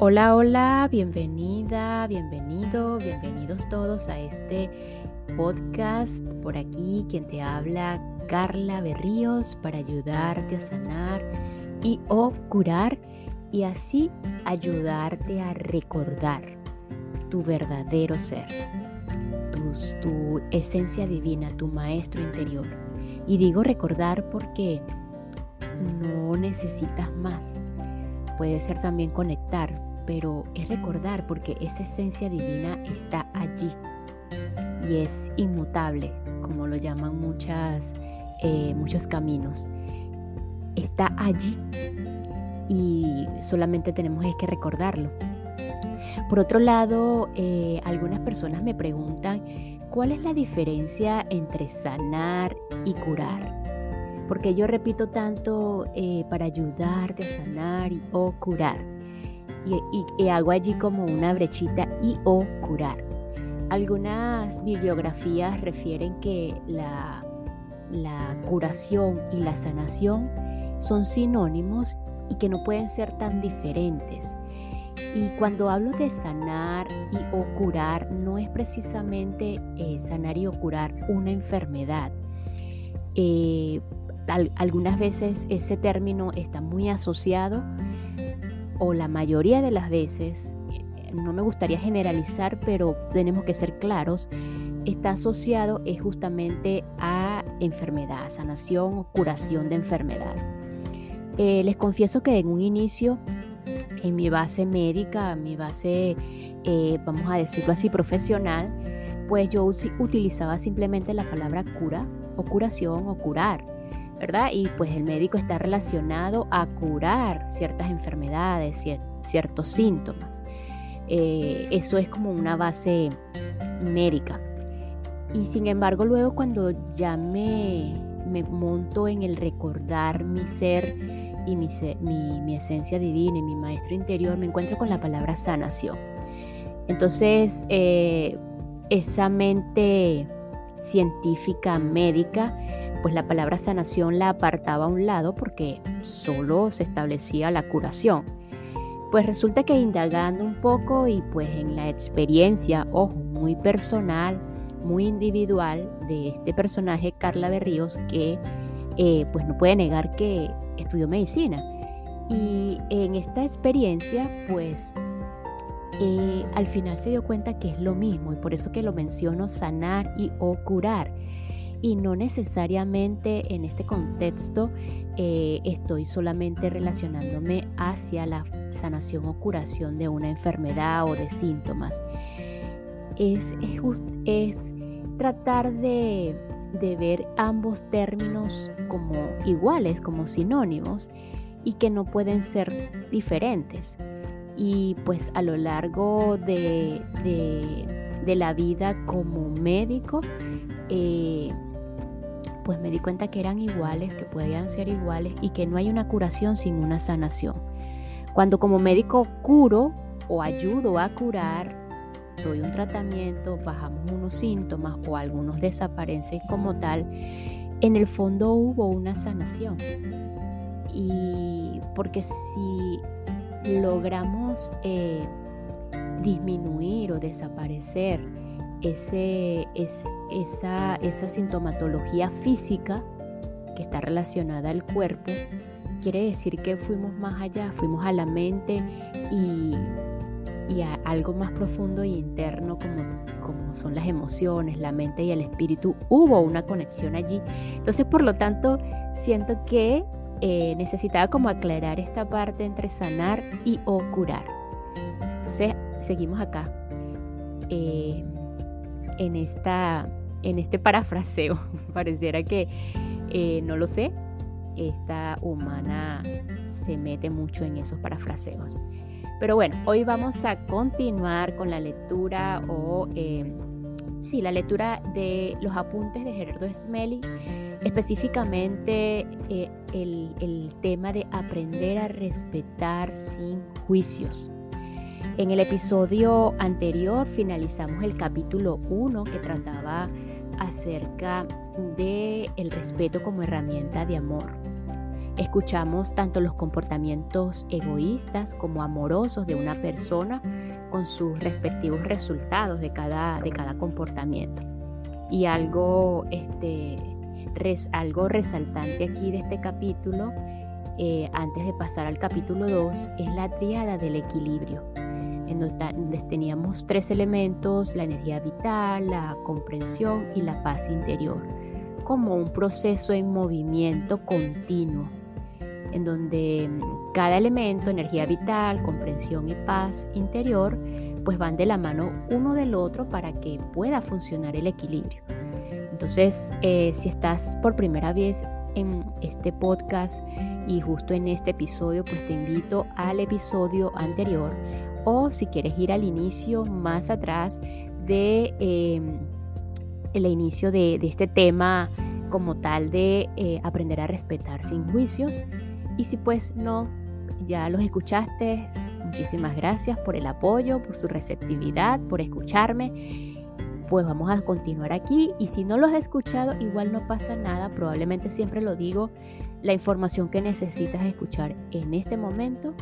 Hola, hola, bienvenida, bienvenido, bienvenidos todos a este podcast. Por aquí quien te habla, Carla Berríos, para ayudarte a sanar y o curar y así ayudarte a recordar tu verdadero ser, tu, esencia divina, tu maestro interior. Y digo recordar porque no necesitas más. Puede ser también conectar, pero es recordar porque esa esencia divina está allí y es inmutable, como lo llaman eh, muchos caminos. Está allí y solamente tenemos que recordarlo. Por otro lado, eh, algunas personas me preguntan cuál es la diferencia entre sanar y curar. Porque yo repito tanto eh, para ayudarte a sanar y, o curar y, hago allí como una brechita y o curar. Algunas bibliografías refieren que la, curación y la sanación son sinónimos y que no pueden ser tan diferentes. Y cuando hablo de sanar y o curar, no es precisamente eh, sanar y o curar una enfermedad. Eh, algunas veces ese término está muy asociado o la mayoría de las veces, eh, no me gustaría generalizar, pero tenemos que ser claros, está asociado es justamente a enfermedad, sanación o curación de enfermedad. Eh, les confieso que en un inicio, en mi base médica, mi base, eh, vamos a decirlo así, profesional, pues yo utilizaba simplemente la palabra cura o curación o curar ¿verdad? Y pues el médico está relacionado a curar ciertas enfermedades, ciertos síntomas. Eh, eso es como una base médica. Y sin embargo, luego cuando ya me, monto en el recordar mi ser y mi, esencia divina y mi maestro interior, me encuentro con la palabra sanación. Entonces, eh, esa mente científica médica pues la palabra sanación la apartaba a un lado porque solo se establecía la curación. Pues resulta que indagando un poco y pues en la experiencia, ojo, muy personal, muy individual de este personaje, Carla Berríos, que eh, pues no puede negar que estudió medicina. Y en esta experiencia, pues eh, al final se dio cuenta que es lo mismo y por eso que lo menciono sanar y o curar y no necesariamente en este contexto eh, estoy solamente relacionándome hacia la sanación o curación de una enfermedad o de síntomas. Es, es, tratar de, de ver ambos términos como iguales, como sinónimos y que no pueden ser diferentes. Y pues a lo largo de, de, la vida como médico, eh, pues me di cuenta que eran iguales, que podían ser iguales y que no hay una curación sin una sanación. Cuando como médico curo o ayudo a curar, doy un tratamiento, bajamos unos síntomas o algunos desaparecen como tal, en el fondo hubo una sanación. Y porque si logramos eh, disminuir o desaparecer ese, es, esa, esa sintomatología física que está relacionada al cuerpo, quiere decir que fuimos más allá, fuimos a la mente y, y a algo más profundo e interno como, como son las emociones, la mente y el espíritu. Hubo una conexión allí. Entonces, por lo tanto, siento que eh, necesitaba como aclarar esta parte entre sanar y o curar. Entonces, seguimos acá. Eh, en, esta, en este parafraseo. Pareciera que, eh, no lo sé, esta humana se mete mucho en esos parafraseos. Pero bueno, hoy vamos a continuar con la lectura o... Eh, sí, la lectura de los apuntes de Gerardo Smelly, específicamente eh, el, el tema de aprender a respetar sin juicios. En el episodio anterior finalizamos el capítulo 1 que trataba acerca de el respeto como herramienta de amor. Escuchamos tanto los comportamientos egoístas como amorosos de una persona con sus respectivos resultados de cada, de cada comportamiento. Y algo, este, algo resaltante aquí de este capítulo, eh, antes de pasar al capítulo 2, es la triada del equilibrio, en donde teníamos tres elementos, la energía vital, la comprensión y la paz interior, como un proceso en movimiento continuo en donde mm, cada elemento, energía vital, comprensión y paz interior, pues van de la mano uno del otro para que pueda funcionar el equilibrio. Entonces, eh, si estás por primera vez en este podcast y justo en este episodio, pues te invito al episodio anterior o si quieres ir al inicio más atrás de em, el inicio de, este tema como tal de eh, aprender a respetar sin juicios, y si pues no, ya los escuchaste, muchísimas gracias por el apoyo, por su receptividad, por escucharme. Pues vamos a continuar aquí y si no los has escuchado, igual no pasa nada, probablemente siempre lo digo, la información que necesitas escuchar en este momento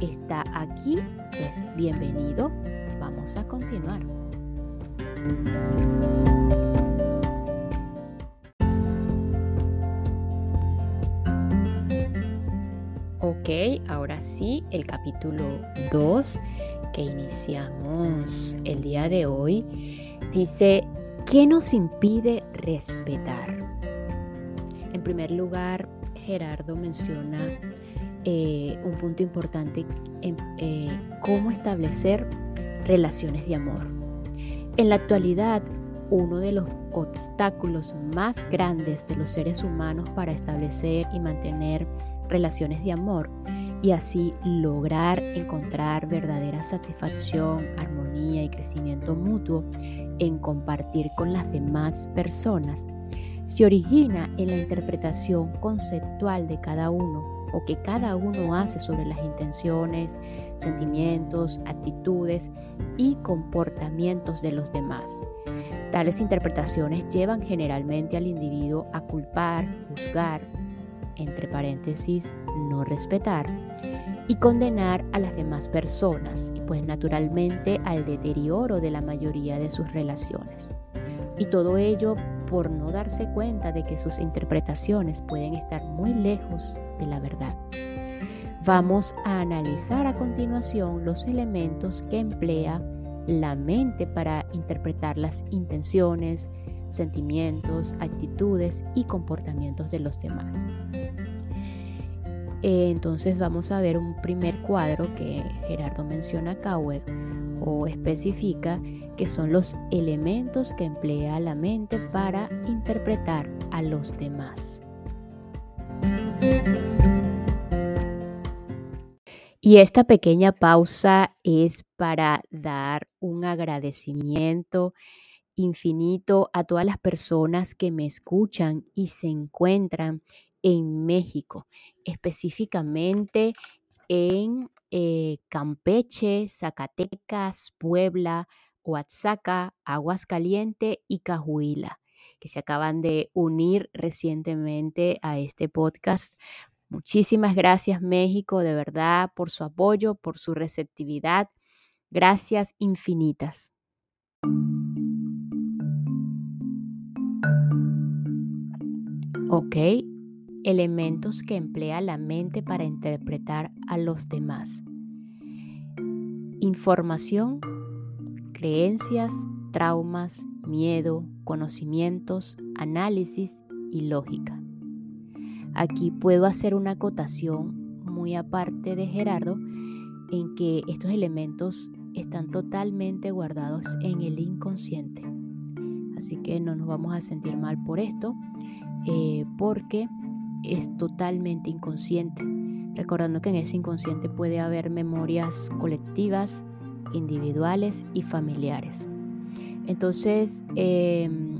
está aquí, pues bienvenido, vamos a continuar. Ok, ahora sí, el capítulo 2 que iniciamos el día de hoy dice, ¿qué nos impide respetar? En primer lugar, Gerardo menciona eh, un punto importante en eh, cómo establecer relaciones de amor. En la actualidad, uno de los obstáculos más grandes de los seres humanos para establecer y mantener relaciones de amor y así lograr encontrar verdadera satisfacción, armonía y crecimiento mutuo en compartir con las demás personas, se origina en la interpretación conceptual de cada uno o que cada uno hace sobre las intenciones, sentimientos, actitudes y comportamientos de los demás. Tales interpretaciones llevan generalmente al individuo a culpar, juzgar, entre paréntesis, no respetar, y condenar a las demás personas y pues naturalmente al deterioro de la mayoría de sus relaciones. Y todo ello por no darse cuenta de que sus interpretaciones pueden estar muy lejos de la verdad. Vamos a analizar a continuación los elementos que emplea la mente para interpretar las intenciones, sentimientos, actitudes y comportamientos de los demás. Eh, entonces vamos a ver un primer cuadro que Gerardo menciona acá o especifica que son los elementos que emplea la mente para interpretar a los demás. Y esta pequeña pausa es para dar un agradecimiento infinito a todas las personas que me escuchan y se encuentran en México, específicamente en eh, Campeche, Zacatecas, Puebla, Oaxaca, Aguascaliente y Cajuila, que se acaban de unir recientemente a este podcast. Muchísimas gracias México, de verdad, por su apoyo, por su receptividad. Gracias infinitas. Ok, elementos que emplea la mente para interpretar a los demás. Información, creencias, traumas, miedo, conocimientos, análisis y lógica. Aquí puedo hacer una acotación muy aparte de Gerardo en que estos elementos están totalmente guardados en el inconsciente. Así que no nos vamos a sentir mal por esto, eh, porque es totalmente inconsciente, recordando que en ese inconsciente puede haber memorias colectivas, individuales y familiares. Entonces, em,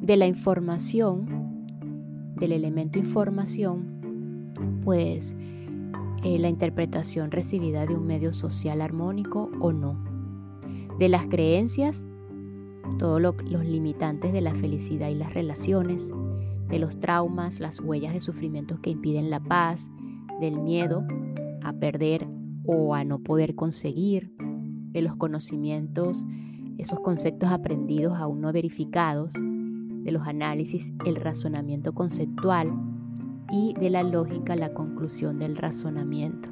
de la información, del elemento información, pues eh, la interpretación recibida de un medio social armónico o no. De las creencias, todos los limitantes de la felicidad y las relaciones, de los traumas, las huellas de sufrimientos que impiden la paz, del miedo a perder o a no poder conseguir, de los conocimientos, esos conceptos aprendidos aún no verificados, de los análisis, el razonamiento conceptual y de la lógica, la conclusión del razonamiento.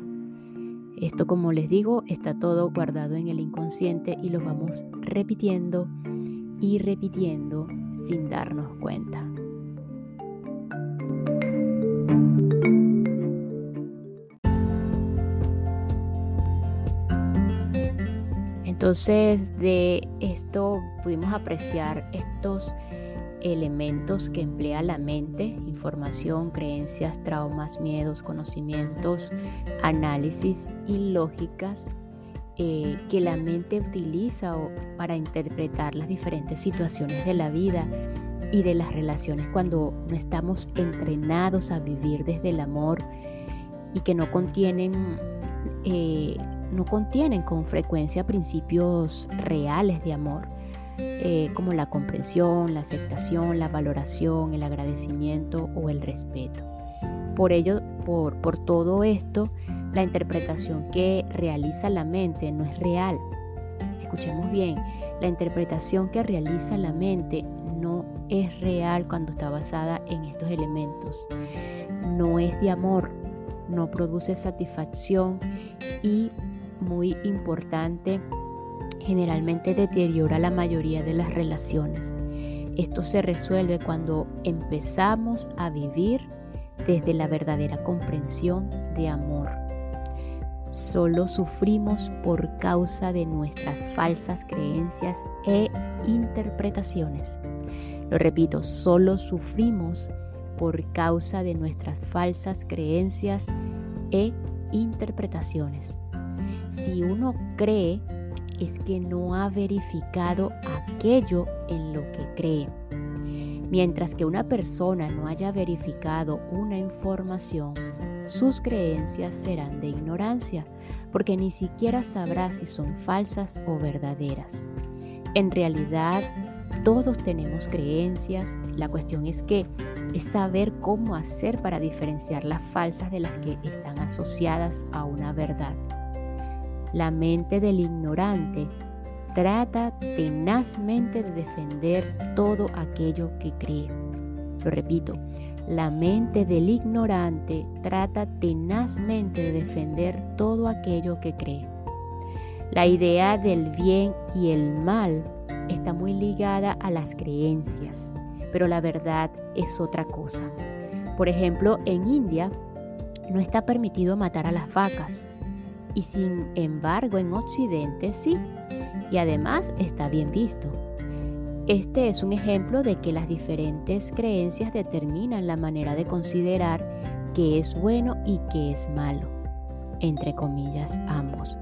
Esto, como les digo, está todo guardado en el inconsciente y lo vamos repitiendo y repitiendo sin darnos cuenta. Entonces de esto pudimos apreciar estos elementos que emplea la mente, información, creencias, traumas, miedos, conocimientos, análisis y lógicas eh, que la mente utiliza para interpretar las diferentes situaciones de la vida y de las relaciones cuando no estamos entrenados a vivir desde el amor y que no contienen eh, no contienen con frecuencia principios reales de amor eh, como la comprensión, la aceptación, la valoración, el agradecimiento o el respeto. Por ello, por, por todo esto, la interpretación que realiza la mente no es real. Escuchemos bien, la interpretación que realiza la mente no es real cuando está basada en estos elementos. No es de amor, no produce satisfacción y, muy importante, generalmente deteriora la mayoría de las relaciones. Esto se resuelve cuando empezamos a vivir desde la verdadera comprensión de amor. Solo sufrimos por causa de nuestras falsas creencias e interpretaciones. Lo repito, solo sufrimos por causa de nuestras falsas creencias e interpretaciones. Si uno cree es que no ha verificado aquello en lo que cree. Mientras que una persona no haya verificado una información, sus creencias serán de ignorancia, porque ni siquiera sabrá si son falsas o verdaderas. En realidad, todos tenemos creencias, la cuestión es que es saber cómo hacer para diferenciar las falsas de las que están asociadas a una verdad. La mente del ignorante trata tenazmente de defender todo aquello que cree. Lo repito, la mente del ignorante trata tenazmente de defender todo aquello que cree. La idea del bien y el mal está muy ligada a las creencias, pero la verdad es otra cosa. Por ejemplo, en India no está permitido matar a las vacas, y sin embargo en Occidente sí, y además está bien visto. Este es un ejemplo de que las diferentes creencias determinan la manera de considerar qué es bueno y qué es malo, entre comillas ambos.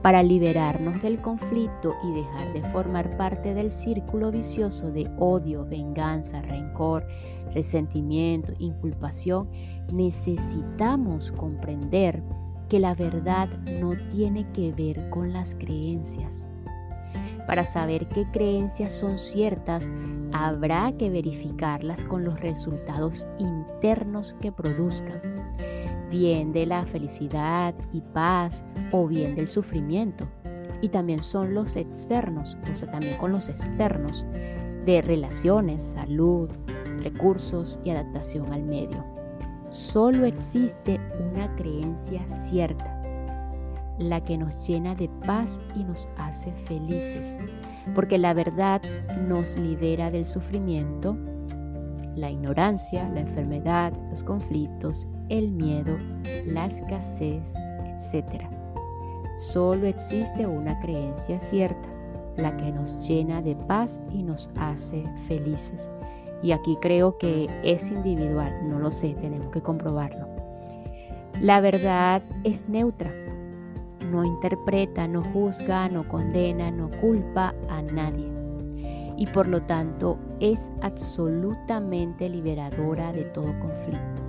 Para liberarnos del conflicto y dejar de formar parte del círculo vicioso de odio, venganza, rencor, resentimiento, inculpación, necesitamos comprender que la verdad no tiene que ver con las creencias. Para saber qué creencias son ciertas, habrá que verificarlas con los resultados internos que produzcan, bien de la felicidad y paz o bien del sufrimiento. Y también son los externos, o sea, también con los externos, de relaciones, salud, recursos y adaptación al medio. Solo existe una creencia cierta, la que nos llena de paz y nos hace felices, porque la verdad nos libera del sufrimiento, la ignorancia, la enfermedad, los conflictos, el miedo, la escasez, etc. Solo existe una creencia cierta, la que nos llena de paz y nos hace felices. Y aquí creo que es individual, no lo sé, tenemos que comprobarlo. La verdad es neutra, no interpreta, no juzga, no condena, no culpa a nadie. Y por lo tanto es absolutamente liberadora de todo conflicto.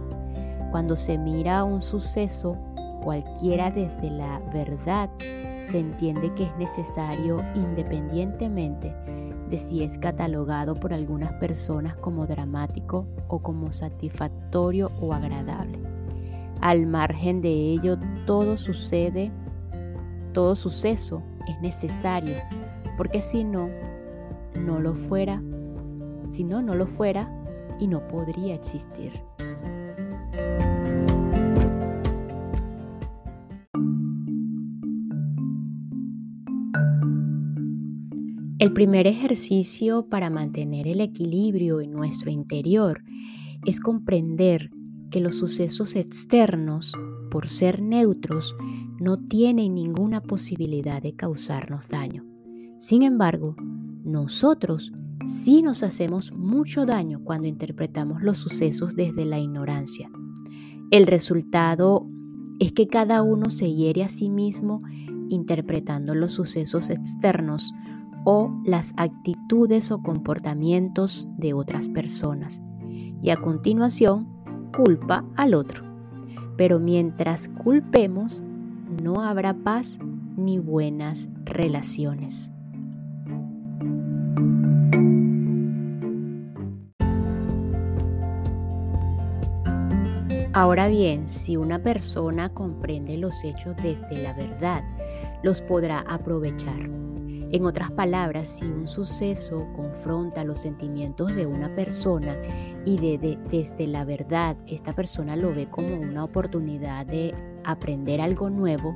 Cuando se mira un suceso, cualquiera desde la verdad, se entiende que es necesario independientemente de si es catalogado por algunas personas como dramático o como satisfactorio o agradable. Al margen de ello, todo sucede, todo suceso es necesario, porque si no, no lo fuera, si no, no lo fuera y no podría existir. El primer ejercicio para mantener el equilibrio en nuestro interior es comprender que los sucesos externos, por ser neutros, no tienen ninguna posibilidad de causarnos daño. Sin embargo, nosotros sí nos hacemos mucho daño cuando interpretamos los sucesos desde la ignorancia. El resultado es que cada uno se hiere a sí mismo interpretando los sucesos externos o las actitudes o comportamientos de otras personas y a continuación culpa al otro. Pero mientras culpemos, no habrá paz ni buenas relaciones. Ahora bien, si una persona comprende los hechos desde la verdad, los podrá aprovechar en otras palabras, si un suceso confronta los sentimientos de una persona y desde la verdad esta persona lo ve como una oportunidad de aprender algo nuevo,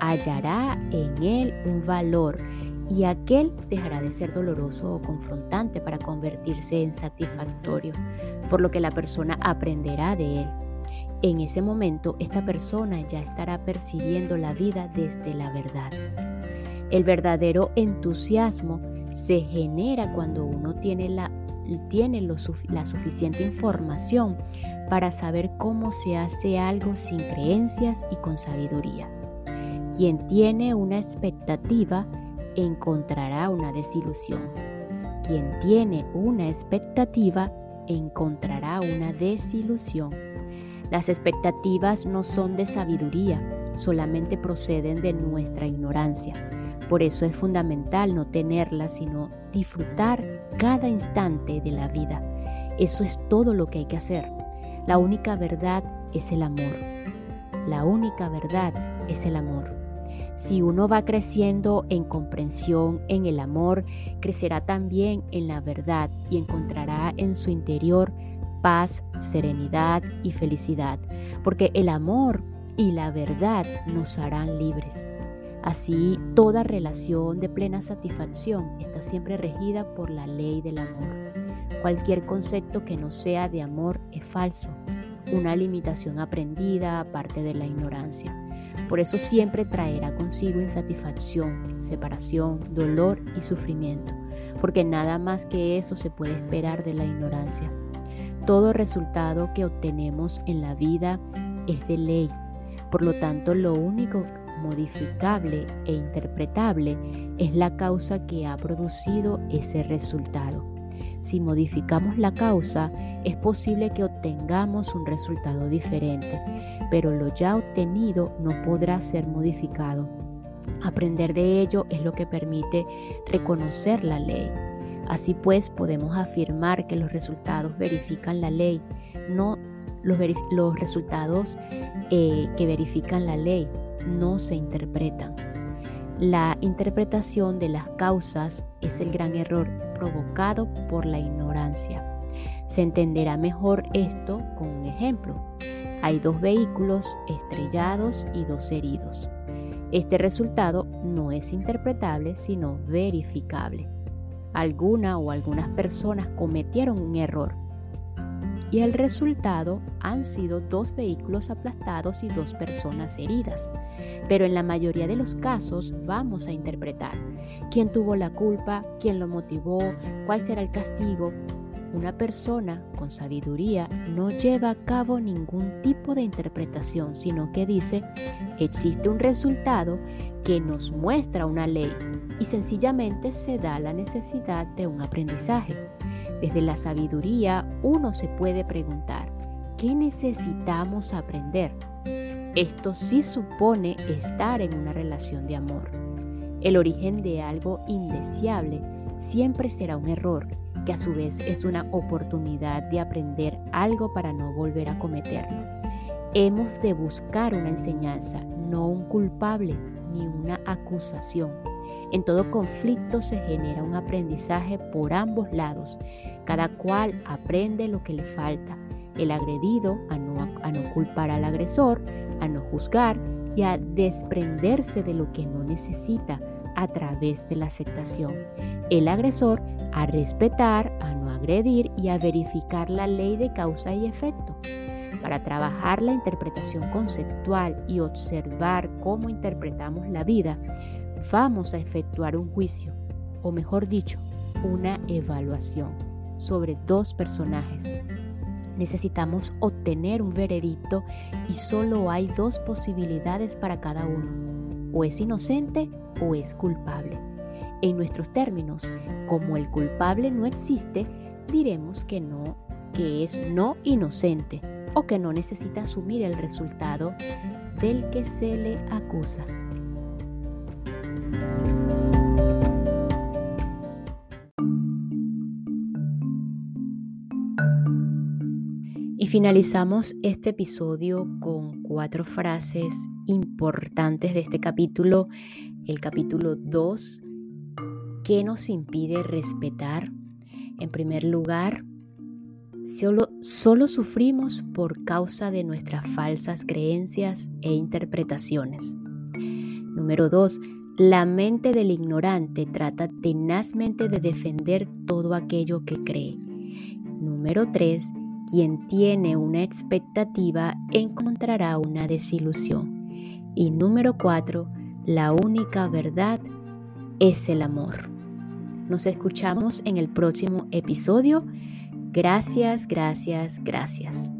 hallará en él un valor y aquel dejará de ser doloroso o confrontante para convertirse en satisfactorio, por lo que la persona aprenderá de él. En ese momento, esta persona ya estará percibiendo la vida desde la verdad. El verdadero entusiasmo se genera cuando uno tiene la, tiene la suficiente información para saber cómo se hace algo sin creencias y con sabiduría. Quien tiene una expectativa encontrará una desilusión. Quien tiene una expectativa encontrará una desilusión. Las expectativas no son de sabiduría, solamente proceden de nuestra ignorancia. Por eso es fundamental no tenerla, sino disfrutar cada instante de la vida. Eso es todo lo que hay que hacer. La única verdad es el amor. La única verdad es el amor. Si uno va creciendo en comprensión, en el amor, crecerá también en la verdad y encontrará en su interior paz, serenidad y felicidad, porque el amor y la verdad nos harán libres. Así, toda relación de plena satisfacción está siempre regida por la ley del amor. Cualquier concepto que no sea de amor es falso, una limitación aprendida aparte de la ignorancia. Por eso siempre traerá consigo insatisfacción, separación, dolor y sufrimiento, porque nada más que eso se puede esperar de la ignorancia. Todo resultado que obtenemos en la vida es de ley. Por lo tanto, lo único modificable e interpretable es la causa que ha producido ese resultado. Si modificamos la causa, es posible que obtengamos un resultado diferente, pero lo ya obtenido no podrá ser modificado. Aprender de ello es lo que permite reconocer la ley. Así pues, podemos afirmar que los resultados verifican la ley, no los, resultados eh, que verifican la ley, no se interpretan. La interpretación de las causas es el gran error provocado por la ignorancia. Se entenderá mejor esto con un ejemplo. Hay dos vehículos estrellados y dos heridos. Este resultado no es interpretable sino verificable. Alguna o algunas personas cometieron un error y el resultado han sido dos vehículos aplastados y dos personas heridas. Pero en la mayoría de los casos vamos a interpretar quién tuvo la culpa, quién lo motivó, cuál será el castigo. Una persona con sabiduría no lleva a cabo ningún tipo de interpretación, sino que dice, existe un resultado que nos muestra una ley y sencillamente se da la necesidad de un aprendizaje. Desde la sabiduría uno se puede preguntar, ¿qué necesitamos aprender? Esto sí supone estar en una relación de amor. El origen de algo indeseable siempre será un error, que a su vez es una oportunidad de aprender algo para no volver a cometerlo. Hemos de buscar una enseñanza, no un culpable ni una acusación. En todo conflicto se genera un aprendizaje por ambos lados. Cada cual aprende lo que le falta. El agredido a no, culpar al agresor, a no juzgar y a desprenderse de lo que no necesita a través de la aceptación. El agresor a respetar, a no agredir y a verificar la ley de causa y efecto. Para trabajar la interpretación conceptual y observar cómo interpretamos la vida, vamos a efectuar un juicio, o mejor dicho, una evaluación sobre dos personajes. Necesitamos obtener un veredicto y solo hay dos posibilidades para cada uno. O es inocente o es culpable. En nuestros términos, como el culpable no existe, diremos que no, que es no inocente o que no necesita asumir el resultado del que se le acusa. Y finalizamos este episodio con cuatro frases importantes de este capítulo, el capítulo 2, ¿qué nos impide respetar? En primer lugar, solo, solo sufrimos por causa de nuestras falsas creencias e interpretaciones. Número 2, la mente del ignorante trata tenazmente de defender todo aquello que cree. Número 3, quien tiene una expectativa encontrará una desilusión. Y número 4, la única verdad es el amor. Nos escuchamos en el próximo episodio. Gracias, gracias, gracias.